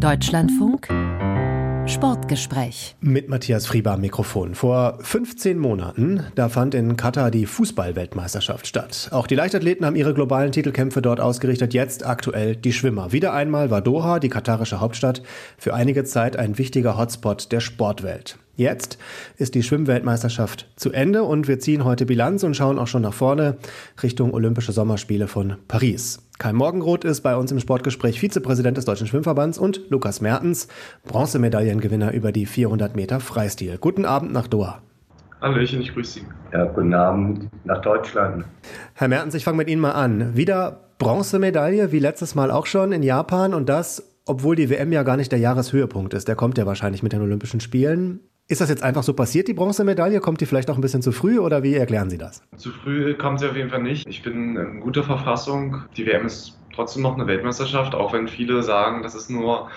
Deutschlandfunk Sportgespräch. Mit Matthias Frieber am Mikrofon. Vor 15 Monaten, da fand in Katar die Fußballweltmeisterschaft statt. Auch die Leichtathleten haben ihre globalen Titelkämpfe dort ausgerichtet. Jetzt aktuell die Schwimmer. Wieder einmal war Doha, die katarische Hauptstadt, für einige Zeit ein wichtiger Hotspot der Sportwelt. Jetzt ist die Schwimmweltmeisterschaft zu Ende und wir ziehen heute Bilanz und schauen auch schon nach vorne Richtung Olympische Sommerspiele von Paris. Kai Morgenroth ist bei uns im Sportgespräch Vizepräsident des Deutschen Schwimmverbands und Lukas Mertens, Bronzemedaillengewinner über die 400 Meter Freistil. Guten Abend nach Doha. Hallöchen, ich grüße Sie. Ja, guten Abend nach Deutschland. Herr Mertens, ich fange mit Ihnen mal an. Wieder Bronzemedaille, wie letztes Mal auch schon in Japan und das, obwohl die WM ja gar nicht der Jahreshöhepunkt ist. Der kommt ja wahrscheinlich mit den Olympischen Spielen. Ist das jetzt einfach so passiert, die Bronzemedaille? Kommt die vielleicht auch ein bisschen zu früh oder wie erklären Sie das? Zu früh kommt sie auf jeden Fall nicht. Ich bin in guter Verfassung. Die WM ist trotzdem noch eine Weltmeisterschaft, auch wenn viele sagen, das ist nur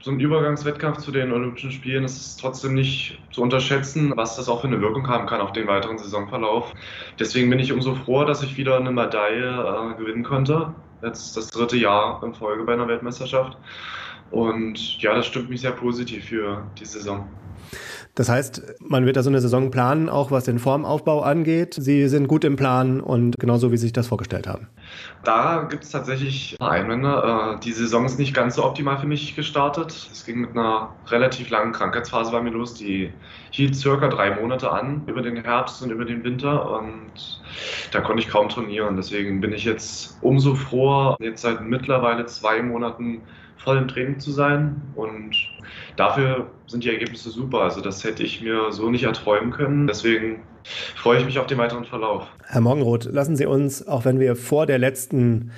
so ein Übergangswettkampf zu den Olympischen Spielen. Es ist trotzdem nicht zu unterschätzen, was das auch für eine Wirkung haben kann auf den weiteren Saisonverlauf. Deswegen bin ich umso froher, dass ich wieder eine Medaille äh, gewinnen konnte. Jetzt das dritte Jahr in Folge bei einer Weltmeisterschaft. Und ja, das stimmt mich sehr positiv für die Saison. Das heißt, man wird da so eine Saison planen, auch was den Formaufbau angeht. Sie sind gut im Plan und genauso, wie Sie sich das vorgestellt haben. Da gibt es tatsächlich Einwände. Äh, die Saison ist nicht ganz so optimal für mich gestartet. Es ging mit einer relativ langen Krankheitsphase bei mir los. Die hielt circa drei Monate an, über den Herbst und über den Winter. Und da konnte ich kaum trainieren. Deswegen bin ich jetzt umso froher, jetzt seit mittlerweile zwei Monaten voll im Training zu sein. Und dafür sind die Ergebnisse super. Also das hätte ich mir so nicht erträumen können. Deswegen freue ich mich auf den weiteren Verlauf. Herr Morgenroth, lassen Sie uns, auch wenn wir vor der letzten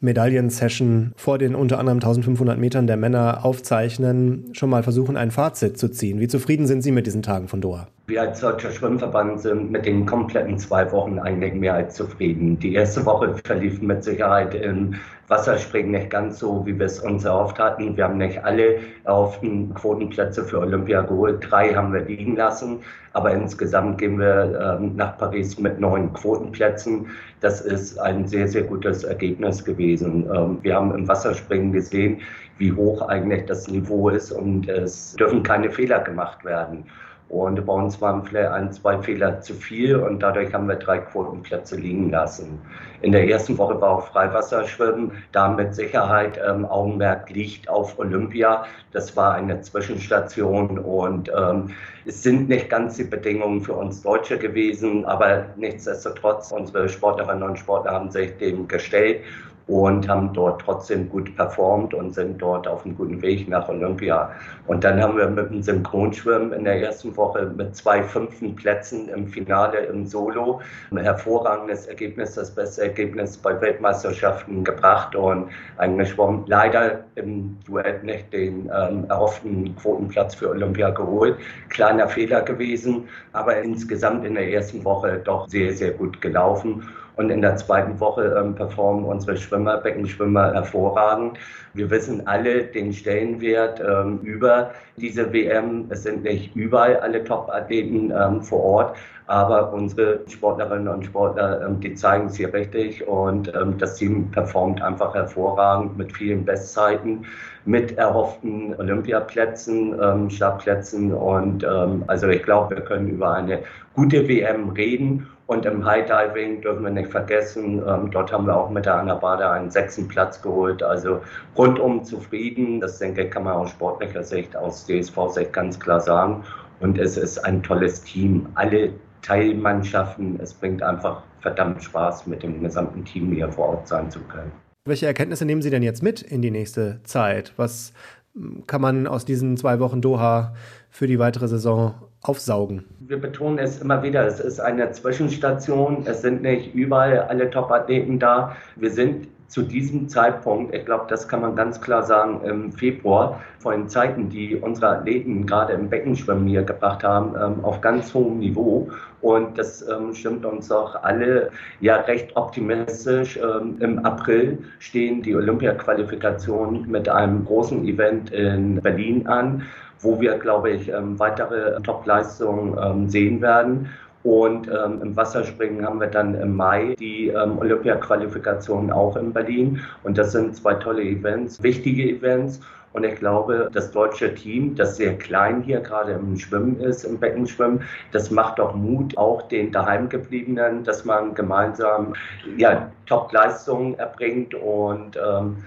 Medaillensession vor den unter anderem 1500 Metern der Männer aufzeichnen, schon mal versuchen, ein Fazit zu ziehen. Wie zufrieden sind Sie mit diesen Tagen von Doha? Wir als Deutscher Schwimmverband sind mit den kompletten zwei Wochen eigentlich mehr als zufrieden. Die erste Woche verlief mit Sicherheit im Wasserspringen nicht ganz so, wie wir es uns erhofft hatten. Wir haben nicht alle erhofften Quotenplätze für Olympia geholt. Drei haben wir liegen lassen. Aber insgesamt gehen wir ähm, nach Paris mit neun Quotenplätzen. Das ist ein sehr, sehr gutes Ergebnis gewesen. Ähm, wir haben im Wasserspringen gesehen, wie hoch eigentlich das Niveau ist und es dürfen keine Fehler gemacht werden. Und bei uns waren vielleicht ein, zwei Fehler zu viel und dadurch haben wir drei Quotenplätze liegen lassen. In der ersten Woche war auch Freiwasserschwimmen, da mit Sicherheit ähm, Augenmerk liegt auf Olympia. Das war eine Zwischenstation und ähm, es sind nicht ganz die Bedingungen für uns Deutsche gewesen, aber nichtsdestotrotz, unsere Sportlerinnen und Sportler haben sich dem gestellt und haben dort trotzdem gut performt und sind dort auf einem guten Weg nach Olympia. Und dann haben wir mit dem Synchronschwimmen in der ersten Woche mit zwei fünften Plätzen im Finale im Solo ein hervorragendes Ergebnis, das beste Ergebnis bei Weltmeisterschaften gebracht und eingeschwommen. Leider im Duett nicht den ähm, erhofften Quotenplatz für Olympia geholt. Kleiner Fehler gewesen, aber insgesamt in der ersten Woche doch sehr, sehr gut gelaufen. Und in der zweiten Woche ähm, performen unsere Schwimmer, Beckenschwimmer hervorragend. Wir wissen alle den Stellenwert ähm, über diese WM. Es sind nicht überall alle Top-Athleten ähm, vor Ort, aber unsere Sportlerinnen und Sportler, ähm, die zeigen es hier richtig und ähm, das Team performt einfach hervorragend mit vielen Bestzeiten, mit erhofften Olympiaplätzen, ähm, Startplätzen und ähm, also ich glaube, wir können über eine gute WM reden und im High Diving dürfen wir nicht vergessen, ähm, dort haben wir auch mit der Anna Bader einen sechsten Platz geholt. Also rundum zufrieden. Das denke ich, kann man aus sportlicher Sicht, aus DSV-Sicht ganz klar sagen. Und es ist ein tolles Team. Alle Teilmannschaften, es bringt einfach verdammt Spaß, mit dem gesamten Team hier vor Ort sein zu können. Welche Erkenntnisse nehmen Sie denn jetzt mit in die nächste Zeit? Was kann man aus diesen zwei Wochen Doha für die weitere Saison aufsaugen? Wir betonen es immer wieder, es ist eine Zwischenstation. Es sind nicht überall alle Top-Athleten da. Wir sind zu diesem Zeitpunkt, ich glaube, das kann man ganz klar sagen, im Februar, vor den Zeiten, die unsere Athleten gerade im Beckenschwimmen hier gebracht haben, ähm, auf ganz hohem Niveau. Und das ähm, stimmt uns auch alle ja recht optimistisch. Ähm, Im April stehen die Olympia-Qualifikationen mit einem großen Event in Berlin an, wo wir, glaube ich, weitere Top-Leistungen sehen werden. Und ähm, im Wasserspringen haben wir dann im Mai die ähm, Olympia-Qualifikation auch in Berlin. Und das sind zwei tolle Events, wichtige Events. Und ich glaube, das deutsche Team, das sehr klein hier gerade im Schwimmen ist, im Beckenschwimmen, das macht doch Mut, auch den daheimgebliebenen, dass man gemeinsam ja, Top-Leistungen erbringt. Und ähm,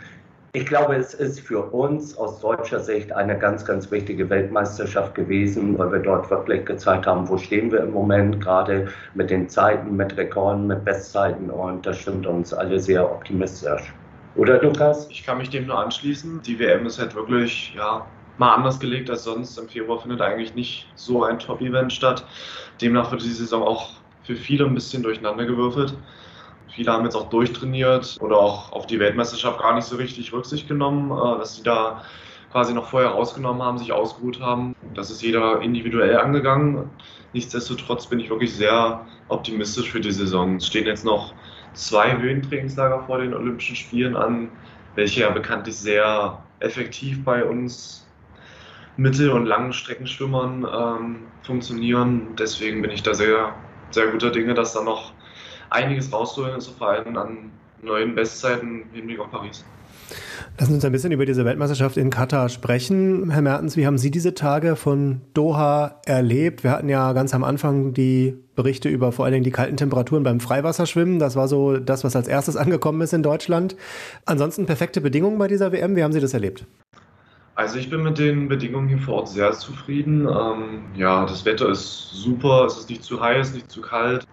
ich glaube, es ist für uns aus deutscher Sicht eine ganz, ganz wichtige Weltmeisterschaft gewesen, weil wir dort wirklich gezeigt haben, wo stehen wir im Moment, gerade mit den Zeiten, mit Rekorden, mit Bestzeiten. Und das stimmt uns alle sehr optimistisch. Oder Lukas? Ich kann mich dem nur anschließen. Die WM ist halt wirklich, ja, mal anders gelegt als sonst. Im Februar findet eigentlich nicht so ein Top-Event statt. Demnach wird die Saison auch für viele ein bisschen durcheinander gewürfelt. Viele haben jetzt auch durchtrainiert oder auch auf die Weltmeisterschaft gar nicht so richtig Rücksicht genommen, äh, dass sie da quasi noch vorher rausgenommen haben, sich ausgeruht haben. Das ist jeder individuell angegangen. Nichtsdestotrotz bin ich wirklich sehr optimistisch für die Saison. Es stehen jetzt noch zwei Höhentrainingslager vor den Olympischen Spielen an, welche ja bekanntlich sehr effektiv bei uns Mittel- und langen Streckenschwimmern ähm, funktionieren. Deswegen bin ich da sehr, sehr guter Dinge, dass da noch einiges rausholen ist, vor allem an neuen Bestzeiten im Hinblick auf Paris. Lassen Sie uns ein bisschen über diese Weltmeisterschaft in Katar sprechen. Herr Mertens, wie haben Sie diese Tage von Doha erlebt? Wir hatten ja ganz am Anfang die Berichte über vor allen Dingen die kalten Temperaturen beim Freiwasserschwimmen. Das war so das, was als erstes angekommen ist in Deutschland. Ansonsten perfekte Bedingungen bei dieser WM. Wie haben Sie das erlebt? Also ich bin mit den Bedingungen hier vor Ort sehr zufrieden. Ähm, ja, das Wetter ist super, es ist nicht zu heiß, nicht zu kalt.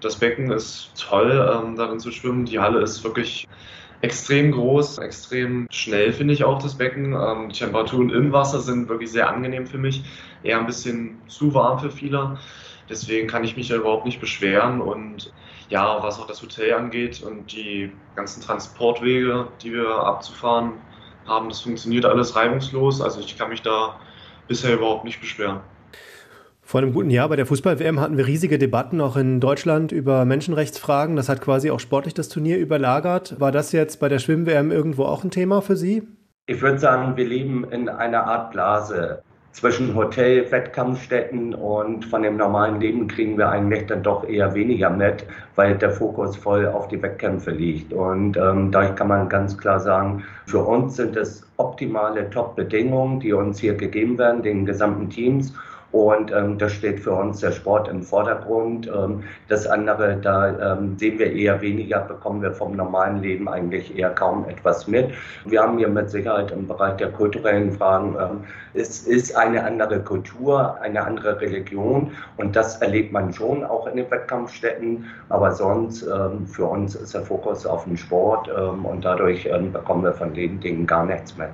Das Becken ist toll, ähm, darin zu schwimmen. Die Halle ist wirklich extrem groß, extrem schnell finde ich auch das Becken. Ähm, die Temperaturen im Wasser sind wirklich sehr angenehm für mich, eher ein bisschen zu warm für viele. Deswegen kann ich mich ja überhaupt nicht beschweren und ja, was auch das Hotel angeht und die ganzen Transportwege, die wir abzufahren haben, das funktioniert alles reibungslos. Also ich kann mich da bisher überhaupt nicht beschweren. Vor einem guten Jahr bei der Fußball-WM hatten wir riesige Debatten auch in Deutschland über Menschenrechtsfragen. Das hat quasi auch sportlich das Turnier überlagert. War das jetzt bei der Schwimm-WM irgendwo auch ein Thema für Sie? Ich würde sagen, wir leben in einer Art Blase. Zwischen Hotel, Wettkampfstätten und von dem normalen Leben kriegen wir eigentlich dann doch eher weniger mit, weil der Fokus voll auf die Wettkämpfe liegt. Und ähm, da kann man ganz klar sagen, für uns sind es optimale Top-Bedingungen, die uns hier gegeben werden, den gesamten Teams. Und ähm, da steht für uns der Sport im Vordergrund. Ähm, das andere, da ähm, sehen wir eher weniger, bekommen wir vom normalen Leben eigentlich eher kaum etwas mit. Wir haben hier mit Sicherheit im Bereich der kulturellen Fragen, ähm, es ist eine andere Kultur, eine andere Religion und das erlebt man schon auch in den Wettkampfstätten. Aber sonst ähm, für uns ist der Fokus auf den Sport ähm, und dadurch ähm, bekommen wir von den Dingen gar nichts mehr.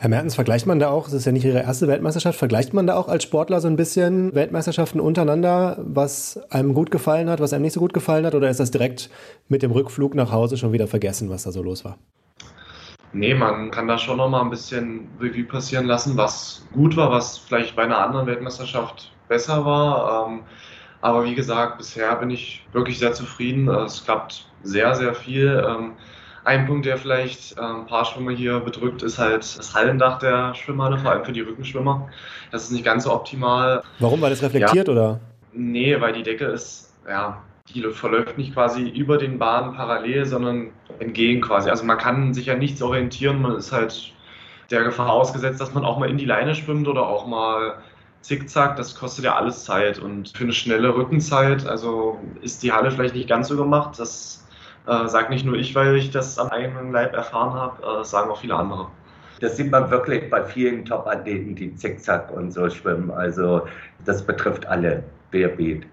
Herr Mertens, vergleicht man da auch, es ist ja nicht Ihre erste Weltmeisterschaft, vergleicht man da auch als Sportler so ein bisschen Weltmeisterschaften untereinander, was einem gut gefallen hat, was einem nicht so gut gefallen hat, oder ist das direkt mit dem Rückflug nach Hause schon wieder vergessen, was da so los war? Nee, man kann da schon noch mal ein bisschen Revue passieren lassen, was gut war, was vielleicht bei einer anderen Weltmeisterschaft besser war. Ähm, aber wie gesagt, bisher bin ich wirklich sehr zufrieden. Es klappt sehr, sehr viel. Ähm, ein Punkt, der vielleicht ein paar Schwimmer hier bedrückt, ist halt das Hallendach der Schwimmhalle, vor allem für die Rückenschwimmer. Das ist nicht ganz so optimal. Warum? War das reflektiert ja. oder? Nee, weil die Decke ist, ja, die verläuft nicht quasi über den Bahnen parallel, sondern entgegen quasi. Also man kann sich ja nichts orientieren, man ist halt der Gefahr ausgesetzt, dass man auch mal in die Leine schwimmt oder auch mal zickzack, das kostet ja alles Zeit und für eine schnelle Rückenzeit, also ist die Halle vielleicht nicht ganz so gemacht, das äh, sag nicht nur ich, weil ich das am eigenen Leib erfahren habe, äh, sagen auch viele andere. Das sieht man wirklich bei vielen Top-Athleten, die zickzack und so schwimmen. Also das betrifft alle, querbeet.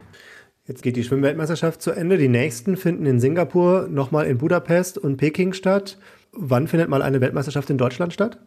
Jetzt geht die Schwimmweltmeisterschaft zu Ende. Die nächsten finden in Singapur, nochmal in Budapest und Peking statt. Wann findet mal eine Weltmeisterschaft in Deutschland statt?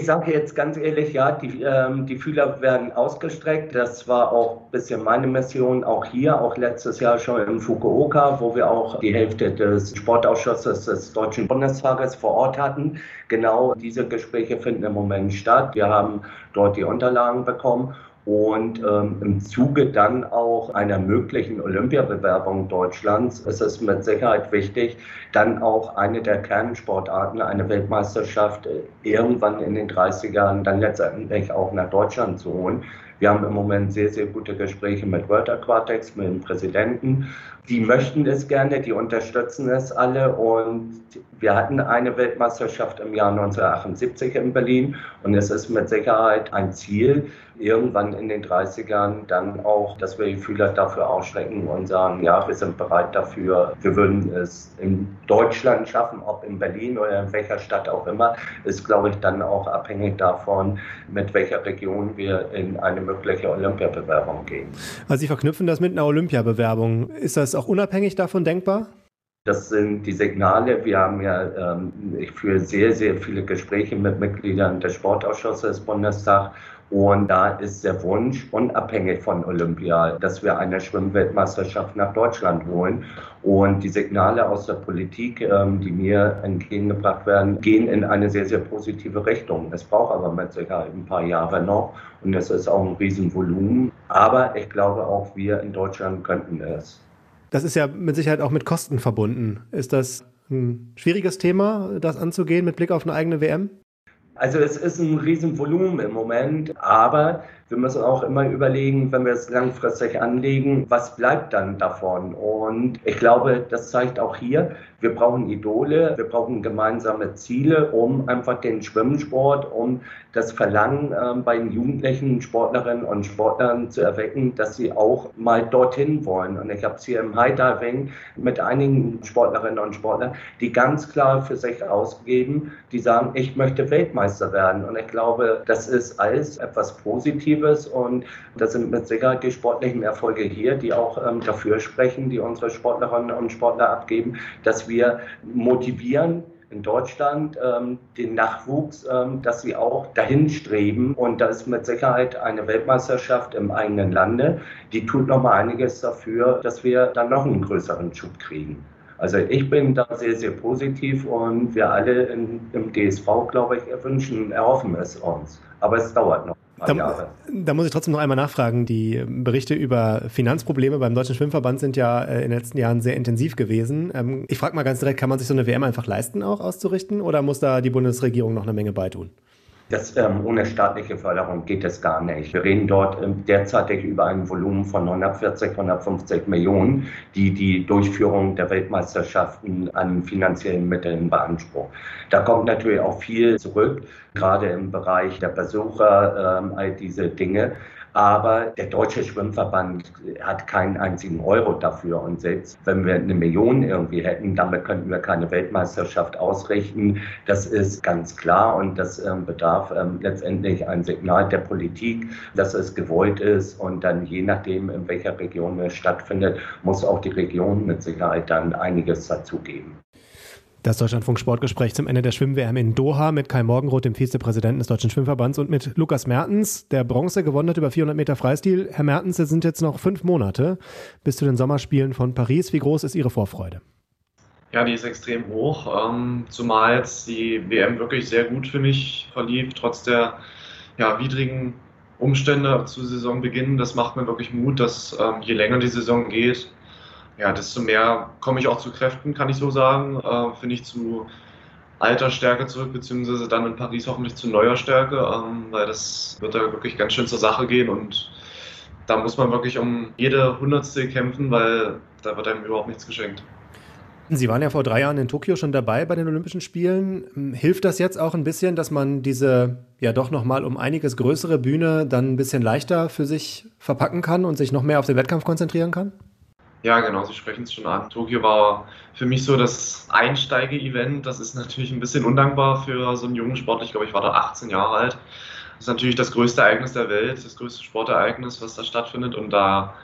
Ich sage jetzt ganz ehrlich, ja, die, ähm, die Fühler werden ausgestreckt. Das war auch ein bisschen meine Mission, auch hier, auch letztes Jahr schon in Fukuoka, wo wir auch die Hälfte des Sportausschusses des Deutschen Bundestages vor Ort hatten. Genau diese Gespräche finden im Moment statt. Wir haben dort die Unterlagen bekommen und ähm, im Zuge dann auch einer möglichen Olympiabewerbung Deutschlands ist es mit Sicherheit wichtig, dann auch eine der Kernsportarten, eine Weltmeisterschaft, äh, irgendwann in den 30ern dann letztendlich auch nach Deutschland zu holen. Wir haben im Moment sehr, sehr gute Gespräche mit World Aquatics, mit dem Präsidenten. Die möchten es gerne, die unterstützen es alle. Und wir hatten eine Weltmeisterschaft im Jahr 1978 in Berlin. Und es ist mit Sicherheit ein Ziel, irgendwann in den 30ern dann auch, dass wir die Fühler dafür ausstrecken und sagen, ja, wir sind bereit dafür. Wir würden es in Deutschland schaffen, ob in Berlin oder in welcher Stadt auch immer, ist, glaube ich, dann auch abhängig davon, mit welcher Region wir in eine mögliche Olympiabewerbung gehen. Also Sie verknüpfen das mit einer Olympiabewerbung. Ist das auch unabhängig davon denkbar? Das sind die Signale. Wir haben ja, ähm, ich führe sehr, sehr viele Gespräche mit Mitgliedern des Sportausschusses des Bundestags und da ist der Wunsch, unabhängig von Olympia, dass wir eine Schwimmweltmeisterschaft nach Deutschland holen. Und die Signale aus der Politik, ähm, die mir entgegengebracht werden, gehen in eine sehr, sehr positive Richtung. Es braucht aber mit Sicherheit ein paar Jahre noch und es ist auch ein Riesenvolumen. Aber ich glaube auch, wir in Deutschland könnten es. Das ist ja mit Sicherheit auch mit Kosten verbunden. Ist das ein schwieriges Thema, das anzugehen mit Blick auf eine eigene WM? Also es ist ein Riesenvolumen im Moment, aber wir müssen auch immer überlegen, wenn wir es langfristig anlegen, was bleibt dann davon? Und ich glaube, das zeigt auch hier, wir brauchen Idole, wir brauchen gemeinsame Ziele, um einfach den Schwimmsport, um das Verlangen äh, bei den jugendlichen Sportlerinnen und Sportlern zu erwecken, dass sie auch mal dorthin wollen. Und ich habe es hier im High mit einigen Sportlerinnen und Sportlern, die ganz klar für sich ausgeben, die sagen, ich möchte Weltmeister werden. Und ich glaube, das ist alles etwas Positives Positives und das sind mit Sicherheit die sportlichen Erfolge hier, die auch ähm, dafür sprechen, die unsere Sportlerinnen und Sportler abgeben, dass wir motivieren, in Deutschland ähm, den Nachwuchs, ähm, dass sie auch dahin streben. Und da ist mit Sicherheit eine Weltmeisterschaft im eigenen Lande, die tut noch mal einiges dafür, dass wir dann noch einen größeren Schub kriegen. Also ich bin da sehr, sehr positiv und wir alle in, im DSV, glaube ich, wünschen, erhoffen es uns. Aber es dauert noch. Da, da, muss ich trotzdem noch einmal nachfragen. Die Berichte über Finanzprobleme beim Deutschen Schwimmverband sind ja äh, in den letzten Jahren sehr intensiv gewesen. Ähm, ich frage mal ganz direkt, kann man sich so eine WM einfach leisten, auch auszurichten, oder muss da die Bundesregierung noch eine Menge beitun? Das, ähm, ohne staatliche Förderung geht es gar nicht. Wir reden dort ähm, derzeitig über ein Volumen von 140, 150 Millionen, die die Durchführung der Weltmeisterschaften an finanziellen Mitteln beansprucht. Da kommt natürlich auch viel zurück, gerade im Bereich der Besucher, ähm, all diese Dinge. Aber der Deutsche Schwimmverband hat keinen einzigen Euro dafür. Und selbst wenn wir eine Million irgendwie hätten, damit könnten wir keine Weltmeisterschaft ausrichten. Das ist ganz klar und das ähm, bedarf ähm, letztendlich ein Signal der Politik, dass es gewollt ist. Und dann je nachdem, in welcher Region es stattfindet, muss auch die Region mit Sicherheit dann einiges dazugeben. Das Deutschlandfunk Sportgespräch zum Ende der Schwimm-WM in Doha mit Kai Morgenroth, dem Vizepräsidenten des Deutschen Schwimmverbands und mit Lukas Mertens, der Bronze gewonnen hat über 400 Meter Freistil. Herr Mertens, es sind jetzt noch fünf Monate bis zu den Sommerspielen von Paris. Wie groß ist Ihre Vorfreude? Ja, die ist extrem hoch, ähm, zumal jetzt die WM wirklich sehr gut für mich verlief, trotz der ja, widrigen Umstände zu Saisonbeginn. Das macht mir wirklich Mut, dass ähm, je länger die Saison geht, ja, desto mehr komme ich auch zu Kräften, kann ich so sagen. Äh, Finde ich zu alter Stärke zurück, beziehungsweise dann in Paris hoffentlich zu neuer Stärke, ähm, weil das wird da wirklich ganz schön zur Sache gehen und da muss man wirklich um jede Hundertstel kämpfen, weil da wird einem überhaupt nichts geschenkt. Sie waren ja vor drei Jahren in Tokio schon dabei bei den Olympischen Spielen. Hilft das jetzt auch ein bisschen, dass man diese ja doch nochmal um einiges größere Bühne dann ein bisschen leichter für sich verpacken kann und sich noch mehr auf den Wettkampf konzentrieren kann? Ja, genau, Sie sprechen es schon an. Tokio war für mich so das Einsteige-Event. Das ist natürlich ein bisschen undankbar für so einen jungen Sportler. Ich glaube, ich war da 18 Jahre alt. Das ist natürlich das größte Ereignis der Welt, das größte Sportereignis, was da stattfindet. Und da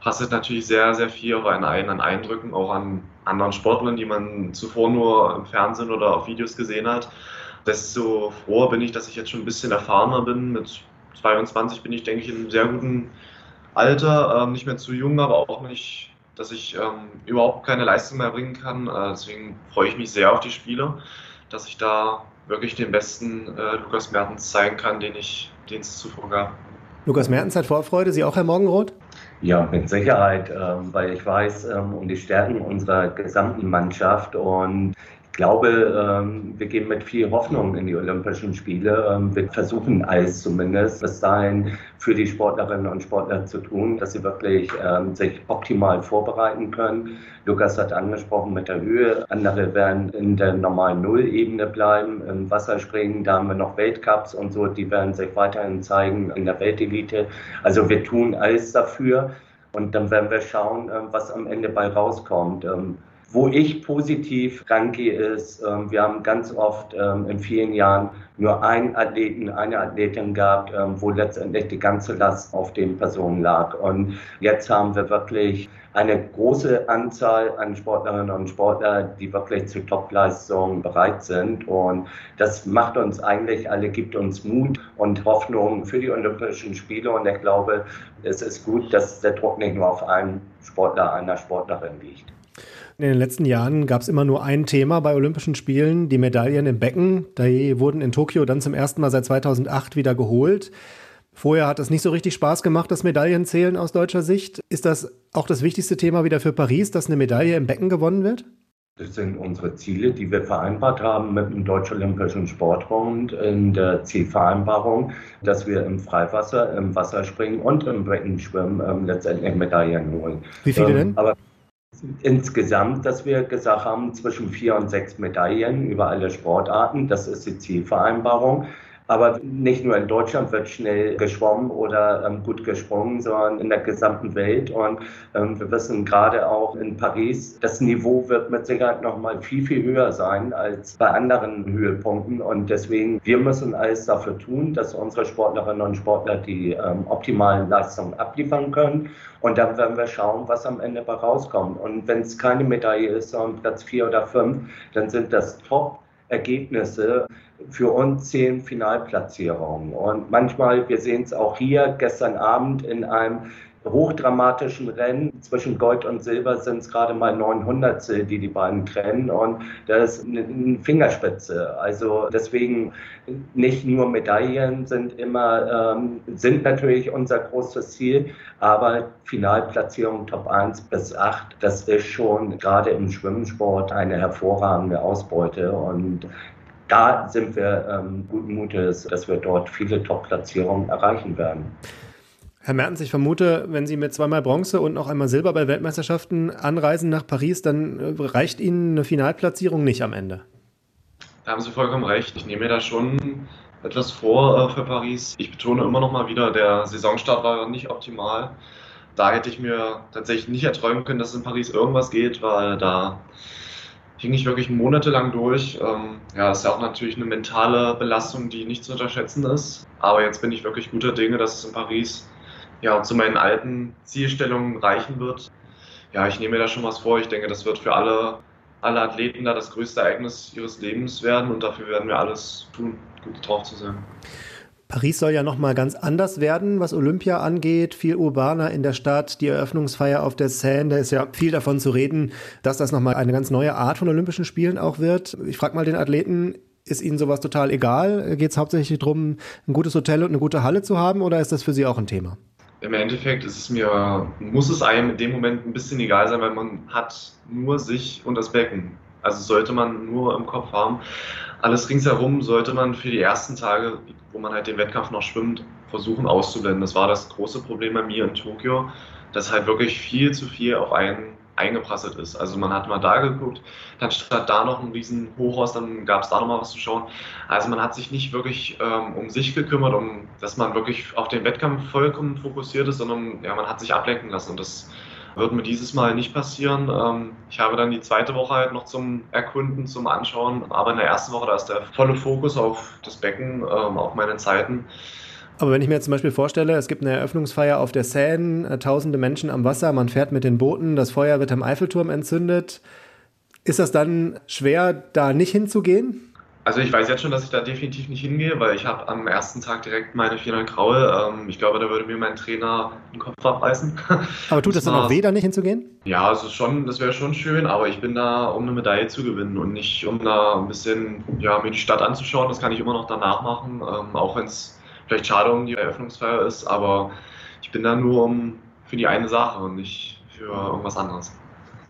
passt natürlich sehr, sehr viel auf einen ein, an Eindrücken, auch an anderen Sportlern, die man zuvor nur im Fernsehen oder auf Videos gesehen hat. Desto froher bin ich, dass ich jetzt schon ein bisschen erfahrener bin. Mit 22 bin ich, denke ich, in einem sehr guten Alter. Ähm, nicht mehr zu jung, aber auch nicht dass ich ähm, überhaupt keine Leistung mehr bringen kann. Äh, deswegen freue ich mich sehr auf die Spiele, dass ich da wirklich den besten äh, Lukas Mertens zeigen kann, den ich den es zuvor gab. Lukas Mertens hat Vorfreude, Sie auch, Herr Morgenroth? Ja, mit Sicherheit, ähm, weil ich weiß ähm, um die Stärken unserer gesamten Mannschaft und glaube, ähm, wir gehen mit viel Hoffnung in die Olympischen Spiele. Ähm, wir versuchen alles zumindest bis dahin für die Sportlerinnen und Sportler zu tun, dass sie wirklich ähm, sich optimal vorbereiten können. Lukas hat angesprochen mit der Höhe. Andere werden in der normalen Nullebene bleiben. Im Wasserspringen, da haben wir noch Weltcups und so, die werden sich weiterhin zeigen in der Weltelite. Also wir tun alles dafür. Und dann werden wir schauen, was am Ende bei rauskommt. Wo ich positiv rangehe, ist, ähm, wir haben ganz oft ähm, in vielen Jahren nur einen Athleten, eine Athletin gehabt, ähm, wo letztendlich die ganze Last auf den Personen lag. Und jetzt haben wir wirklich eine große Anzahl an Sportlerinnen und Sportlern, die wirklich zu Topleistungen bereit sind. Und das macht uns eigentlich alle, gibt uns Mut und Hoffnung für die Olympischen Spiele. Und ich glaube, es ist gut, dass der Druck nicht nur auf einem Sportler, einer Sportlerin liegt. In den letzten Jahren gab es immer nur ein Thema bei Olympischen Spielen, die Medaillen im Becken. Die wurden in Tokio dann zum ersten Mal seit 2008 wieder geholt. Vorher hat es nicht so richtig Spaß gemacht, das Medaillenzählen aus deutscher Sicht. Ist das auch das wichtigste Thema wieder für Paris, dass eine Medaille im Becken gewonnen wird? Das sind unsere Ziele, die wir vereinbart haben mit dem Deutschen Olympischen Sportbund in der Zielvereinbarung, dass wir im Freiwasser, im Wasserspringen und im Beckenschwimmen ähm, letztendlich Medaillen holen. Wie viele ähm, denn? Insgesamt, dass wir gesagt haben, zwischen vier und sechs Medaillen über alle Sportarten. Das ist die Zielvereinbarung. Aber nicht nur in Deutschland wird schnell geschwommen oder ähm, gut gesprungen, sondern in der gesamten Welt. Und ähm, wir wissen gerade auch in Paris, das Niveau wird mit Sicherheit noch mal viel, viel höher sein als bei anderen Höhepunkten. Und deswegen, wir müssen alles dafür tun, dass unsere Sportlerinnen und Sportler die ähm, optimalen Leistungen abliefern können. Und dann werden wir schauen, was am Ende bei rauskommt. Und wenn es keine Medaille ist, sondern Platz vier oder fünf, dann sind das top Ergebnisse. Für uns zählen Finalplatzierungen. Und manchmal, wir sehen es auch hier gestern Abend in einem hochdramatischen Rennen. Zwischen Gold und Silber sind es gerade mal 900 die die beiden trennen und das ist eine Fingerspitze. Also deswegen nicht nur Medaillen sind immer, ähm, sind natürlich unser großes Ziel, aber Finalplatzierung Top 1 bis 8, das ist schon gerade im Schwimmsport eine hervorragende Ausbeute und da sind wir ähm, guten Mutes, dass wir dort viele Top-Platzierungen erreichen werden. Herr Mertens, ich vermute, wenn Sie mit zweimal Bronze und noch einmal Silber bei Weltmeisterschaften anreisen nach Paris, dann äh, reicht Ihnen eine Finalplatzierung nicht am Ende. Da haben Sie vollkommen recht. Ich nehme mir da schon etwas vor äh, für Paris. Ich betone immer noch mal wieder, der Saisonstart war nicht optimal. Da hätte ich mir tatsächlich nicht erträumen können, dass in Paris irgendwas geht, weil da hing ich wirklich monatelang durch. Ähm, ja, ist ja auch natürlich eine mentale Belastung, die nicht zu unterschätzen ist. Aber jetzt bin ich wirklich guter Dinge, dass es in Paris ja, zu meinen alten Zielstellungen reichen wird. Ja, ich nehme mir da schon was vor. Ich denke, das wird für alle, alle Athleten da das größte Ereignis ihres Lebens werden und dafür werden wir alles tun, gut drauf zu sein. Paris soll ja nochmal ganz anders werden, was Olympia angeht. Viel urbaner in der Stadt, die Eröffnungsfeier auf der Seine, da ist ja viel davon zu reden, dass das nochmal eine ganz neue Art von Olympischen Spielen auch wird. Ich frage mal den Athleten, ist Ihnen sowas total egal? Geht es hauptsächlich darum, ein gutes Hotel und eine gute Halle zu haben oder ist das für Sie auch ein Thema? Im Endeffekt ist es mir, muss es einem in dem Moment ein bisschen egal sein, weil man hat nur sich und das Becken. Also sollte man nur im Kopf haben. Alles ringsherum sollte man für die ersten Tage, wo man halt den Wettkampf noch schwimmt, versuchen auszublenden. Das war das große Problem bei mir in Tokio, dass halt wirklich viel zu viel auf einen eingeprasselt ist. Also man hat mal da geguckt, dann statt da noch ein riesen Hochhaus, dann gab es da noch mal was zu schauen. Also man hat sich nicht wirklich ähm, um sich gekümmert, um dass man wirklich auf den Wettkampf vollkommen fokussiert ist, sondern ja, man hat sich ablenken lassen und das wird mir dieses Mal nicht passieren. Ähm, ich habe dann die zweite Woche halt noch zum Erkunden, zum Anschauen, aber in der ersten Woche, da ist der volle Fokus auf das Becken, ähm, auf meine Zeiten. Aber wenn ich mir jetzt zum Beispiel vorstelle, es gibt eine Eröffnungsfeier auf der Seine, äh, tausende Menschen am Wasser, man fährt mit den Booten, das Feuer wird am Eiffelturm entzündet. Ist das dann schwer, da nicht hinzugehen? Also ich weiß jetzt schon, dass ich da definitiv nicht hingehe, weil ich habe am ersten Tag direkt meine 400 Graue. Ähm, ich glaube, da würde mir mein Trainer den Kopf abreißen. Aber tut das dann auch weh, da nicht hinzugehen? Ja, also schon, das wäre schon schön, aber ich bin da, um eine Medaille zu gewinnen und nicht, um da ein bisschen ja, mir die Stadt anzuschauen. Das kann ich immer noch danach machen, ähm, auch wenn es vielleicht schade um die Eröffnungsfeier ist, aber ich bin da nur um für die eine Sache und nicht für irgendwas anderes.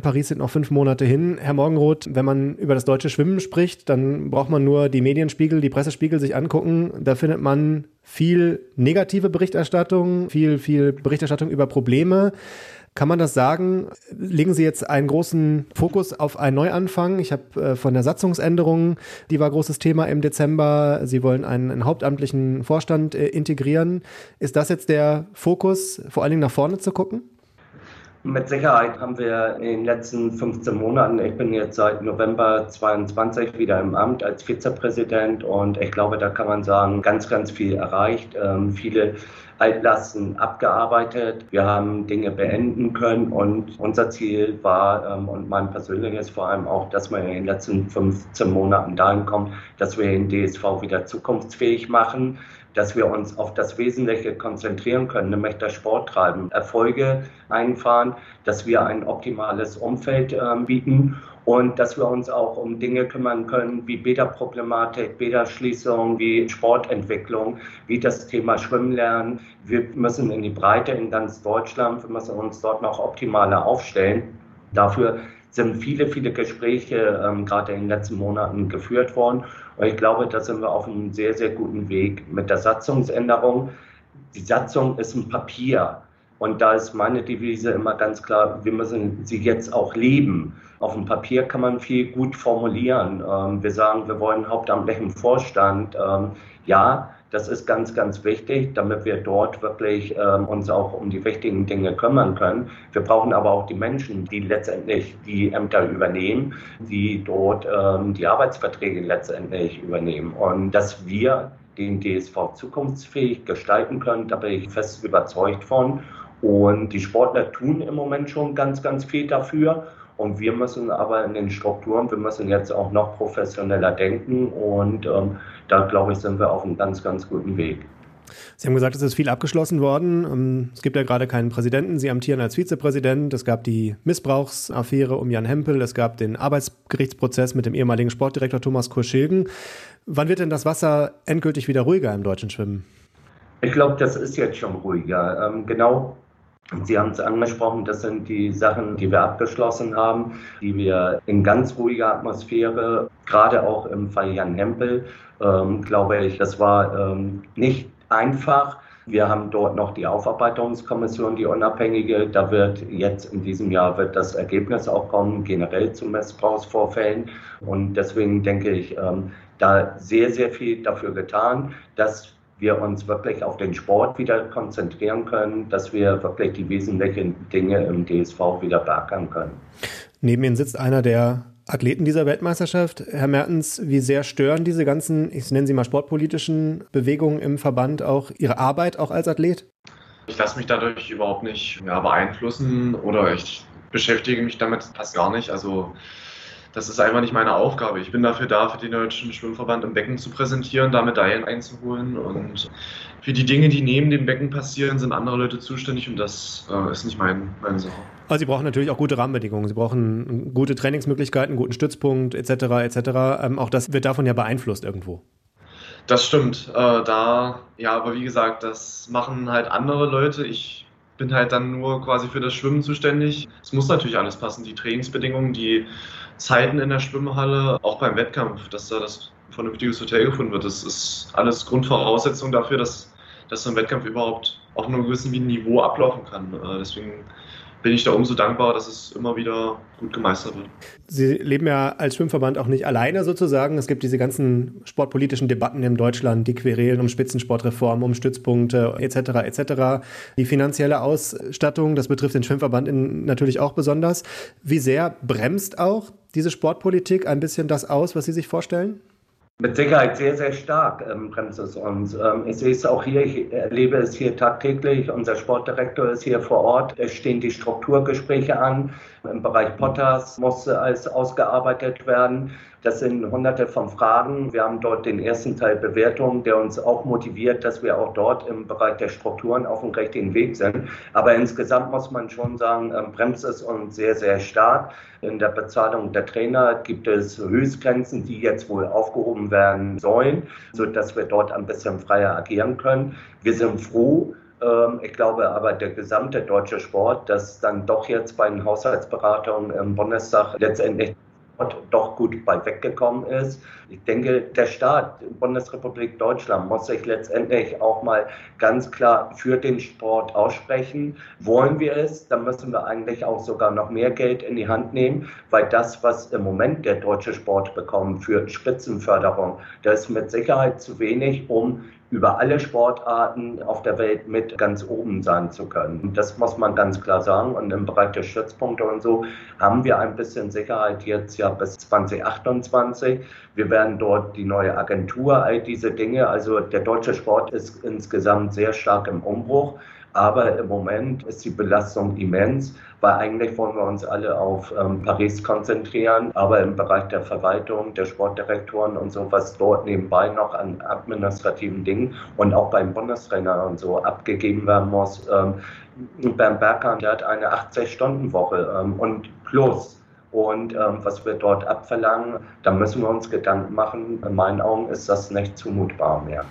Paris sind noch fünf Monate hin. Herr Morgenroth, wenn man über das deutsche Schwimmen spricht, dann braucht man nur die Medienspiegel, die Pressespiegel sich angucken. Da findet man viel negative Berichterstattung, viel, viel Berichterstattung über Probleme. Kann man das sagen? Legen Sie jetzt einen großen Fokus auf einen Neuanfang? Ich habe äh, von der Satzungsänderung, die war großes Thema im Dezember. Sie wollen einen, einen hauptamtlichen Vorstand äh, integrieren. Ist das jetzt der Fokus, vor allen Dingen nach vorne zu gucken? Mit Sicherheit haben wir in den letzten 15 Monaten, ich bin jetzt seit November 22 wieder im Amt als Vizepräsident und ich glaube, da kann man sagen, ganz, ganz viel erreicht. Ähm, viele Altlasten abgearbeitet. Wir haben Dinge beenden können und unser Ziel war ähm, und mein persönliches vor allem auch, dass wir in den letzten 15 Monaten dahin kommen, dass wir den DSV wieder zukunftsfähig machen dass wir uns auf das Wesentliche konzentrieren können, nämlich das Sport treiben, Erfolge einfahren, dass wir ein optimales Umfeld äh, bieten und dass wir uns auch um Dinge kümmern können wie Bäderproblematik, Bäderschließung, wie Sportentwicklung, wie das Thema Schwimmen lernen. Wir müssen in die Breite in ganz Deutschland, wir müssen uns dort noch optimaler aufstellen. Dafür sind viele, viele Gespräche ähm, gerade in den letzten Monaten geführt worden. Und ich glaube, da sind wir auf einem sehr, sehr guten Weg mit der Satzungsänderung. Die Satzung ist ein Papier. Und da ist meine Devise immer ganz klar, wir müssen sie jetzt auch leben. Auf dem Papier kann man viel gut formulieren. Ähm, wir sagen, wir wollen hauptamtlichen Vorstand. Ähm, ja, das ist ganz, ganz wichtig, damit wir dort wirklich ähm, uns auch um die wichtigen Dinge kümmern können. Wir brauchen aber auch die Menschen, die letztendlich die Ämter übernehmen, die dort ähm, die Arbeitsverträge letztendlich übernehmen. Und dass wir den DSV zukunftsfähig gestalten können, da bin ich fest überzeugt von. Und die Sportler tun im Moment schon ganz, ganz viel dafür. Und wir müssen aber in den Strukturen, wir müssen jetzt auch noch professioneller denken und ähm, da glaube ich, sind wir auf einem ganz, ganz guten Weg. Sie haben gesagt, es ist viel abgeschlossen worden. Ähm, es gibt ja gerade keinen Präsidenten. Sie amtieren als Vizepräsident. Es gab die Missbrauchsaffäre um Jan Hempel. Es gab den Arbeitsgerichtsprozess mit dem ehemaligen Sportdirektor Thomas Kurschilgen. Wann wird denn das Wasser endgültig wieder ruhiger im deutschen Schwimmen? Ich glaube, das ist jetzt schon ruhiger. Ähm, genau Sie haben es angesprochen, das sind die Sachen, die wir abgeschlossen haben, die wir in ganz ruhiger Atmosphäre, gerade auch im Fall Jan Hempel, ähm, glaube ich, das war ähm, nicht einfach. Wir haben dort noch die Aufarbeitungskommission, die unabhängige. Da wird jetzt in diesem Jahr wird das Ergebnis auch kommen, generell zu Missbrauchsvorfällen. Und deswegen denke ich, ähm, da sehr, sehr viel dafür getan, dass wir uns wirklich auf den Sport wieder konzentrieren können, dass wir wirklich die wesentlichen Dinge im DSV wieder beackern können. Neben Ihnen sitzt einer der Athleten dieser Weltmeisterschaft. Herr Mertens, wie sehr stören diese ganzen, ich nenne sie mal sportpolitischen Bewegungen im Verband auch Ihre Arbeit auch als Athlet? Ich lasse mich dadurch überhaupt nicht ja, beeinflussen oder ich beschäftige mich damit fast gar nicht. Also das ist einfach nicht meine Aufgabe. Ich bin dafür da, für den Deutschen Schwimmverband im Becken zu präsentieren, da Medaillen einzuholen. Und für die Dinge, die neben dem Becken passieren, sind andere Leute zuständig und das äh, ist nicht mein, meine Sache. Aber Sie brauchen natürlich auch gute Rahmenbedingungen. Sie brauchen gute Trainingsmöglichkeiten, guten Stützpunkt etc. etc. Ähm, auch das wird davon ja beeinflusst irgendwo. Das stimmt. Äh, da, ja, aber wie gesagt, das machen halt andere Leute. Ich bin halt dann nur quasi für das Schwimmen zuständig. Es muss natürlich alles passen, die Trainingsbedingungen, die Zeiten in der Schwimmhalle, auch beim Wettkampf, dass da das vernünftiges Hotel gefunden wird. Das ist alles Grundvoraussetzung dafür, dass, dass so ein Wettkampf überhaupt auf einem gewissen Niveau ablaufen kann. Äh, deswegen bin ich da umso dankbar, dass es immer wieder gut gemeistert wird. Sie leben ja als Schwimmverband auch nicht alleine sozusagen. Es gibt diese ganzen sportpolitischen Debatten in Deutschland, die Querelen um Spitzensportreform, um Stützpunkte etc. etc. Die finanzielle Ausstattung, das betrifft den Schwimmverband in, natürlich auch besonders. Wie sehr bremst auch diese Sportpolitik ein bisschen das aus, was Sie sich vorstellen? Mit Sicherheit sehr, sehr stark ähm, bremst es uns. Ähm, ich sehe es auch hier, ich erlebe es hier tagtäglich. Unser Sportdirektor ist hier vor Ort. Es stehen die Strukturgespräche an. Im Bereich Potters muss alles ausgearbeitet werden. Das sind hunderte von Fragen. Wir haben dort den ersten Teil Bewertung, der uns auch motiviert, dass wir auch dort im Bereich der Strukturen auf dem richtigen Weg sind. Aber insgesamt muss man schon sagen, ähm, bremst es uns sehr, sehr stark. In der Bezahlung der Trainer gibt es Höchstgrenzen, die jetzt wohl aufgehoben werden sollen, sodass wir dort ein bisschen freier agieren können. Wir sind froh, Ähm, ich glaube aber, der gesamte deutsche Sport, dass dann doch jetzt bei den Haushaltsberatungen im Bundestag letztendlich doch gut bei weggekommen ist. Ich denke, der Staat, Bundesrepublik Deutschland, muss sich letztendlich auch mal ganz klar für den Sport aussprechen. Wollen wir es, dann müssen wir eigentlich auch sogar noch mehr Geld in die Hand nehmen, weil das, was im Moment der deutsche Sport bekommt für Spitzenförderung, das ist mit Sicherheit zu wenig, um über alle Sportarten auf der Welt mit ganz oben sein zu können. Das muss man ganz klar sagen. Und im Bereich der Stützpunkte und so haben wir ein bisschen Sicherheit jetzt ja bis 2028. Wir werden dort die neue Agentur, all diese Dinge. Also der deutsche Sport ist insgesamt sehr stark im Umbruch. Aber im Moment ist die Belastung immens, weil eigentlich wollen wir uns alle auf ähm, Paris konzentrieren. Aber im Bereich der Verwaltung, der Sportdirektoren und so, was dort nebenbei noch an administrativen Dingen und auch beim Bundestrainer und so abgegeben werden muss. Ähm, Bernd Berger, der hat eine 80-Stunden-Woche ähm, und plus und ähm, was wir dort abverlangen, da müssen wir uns Gedanken machen. In meinen Augen ist das nicht zumutbar mehr.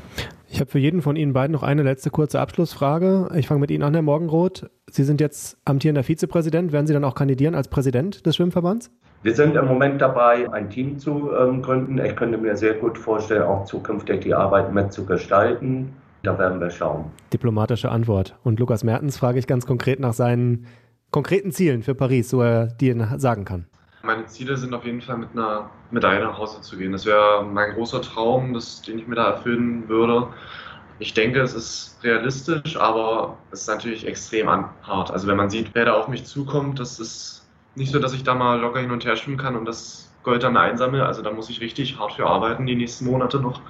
Ich habe für jeden von Ihnen beiden noch eine letzte kurze Abschlussfrage. Ich fange mit Ihnen an, Herr Morgenroth. Sie sind jetzt amtierender Vizepräsident. Werden Sie dann auch kandidieren als Präsident des Schwimmverbands? Wir sind im Moment dabei, ein Team zu ähm, gründen. Ich könnte mir sehr gut vorstellen, auch zukünftig die Arbeit mitzugestalten. Da werden wir schauen. Diplomatische Antwort. Und Lukas Mertens frage ich ganz konkret nach seinen konkreten Zielen für Paris, so er die sagen kann. Meine Ziele sind auf jeden Fall mit einer Medaille nach Hause zu gehen. Das wäre mein großer Traum, das, den ich mir da erfüllen würde. Ich denke, es ist realistisch, aber es ist natürlich extrem hart. Also wenn man sieht, wer da auf mich zukommt, das ist nicht so, dass ich da mal locker hin und her schwimmen kann und das Gold dann einsammle. Also da muss ich richtig hart für arbeiten die nächsten Monate noch.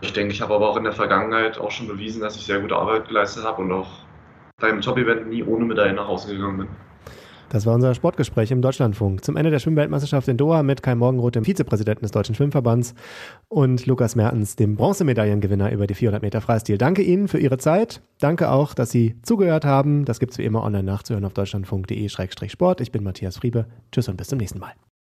Ich denke, ich habe aber auch in der Vergangenheit auch schon bewiesen, dass ich sehr gute Arbeit geleistet habe und auch beim Top-Event nie ohne Medaille nach Hause gegangen bin. Das war unser Sportgespräch im Deutschlandfunk zum Ende der Schwimmweltmeisterschaft in Doha mit Kai Morgenroth, dem Vizepräsidenten des Deutschen Schwimmverbands und Lukas Mertens, dem Bronzemedaillengewinner über die 400 Meter Freistil. Danke Ihnen für Ihre Zeit. Danke auch, dass Sie zugehört haben. Das gibt es wie immer online nachzuhören auf deutschlandfunk.de-sport. Ich bin Matthias Friebe. Tschüss und bis zum nächsten Mal.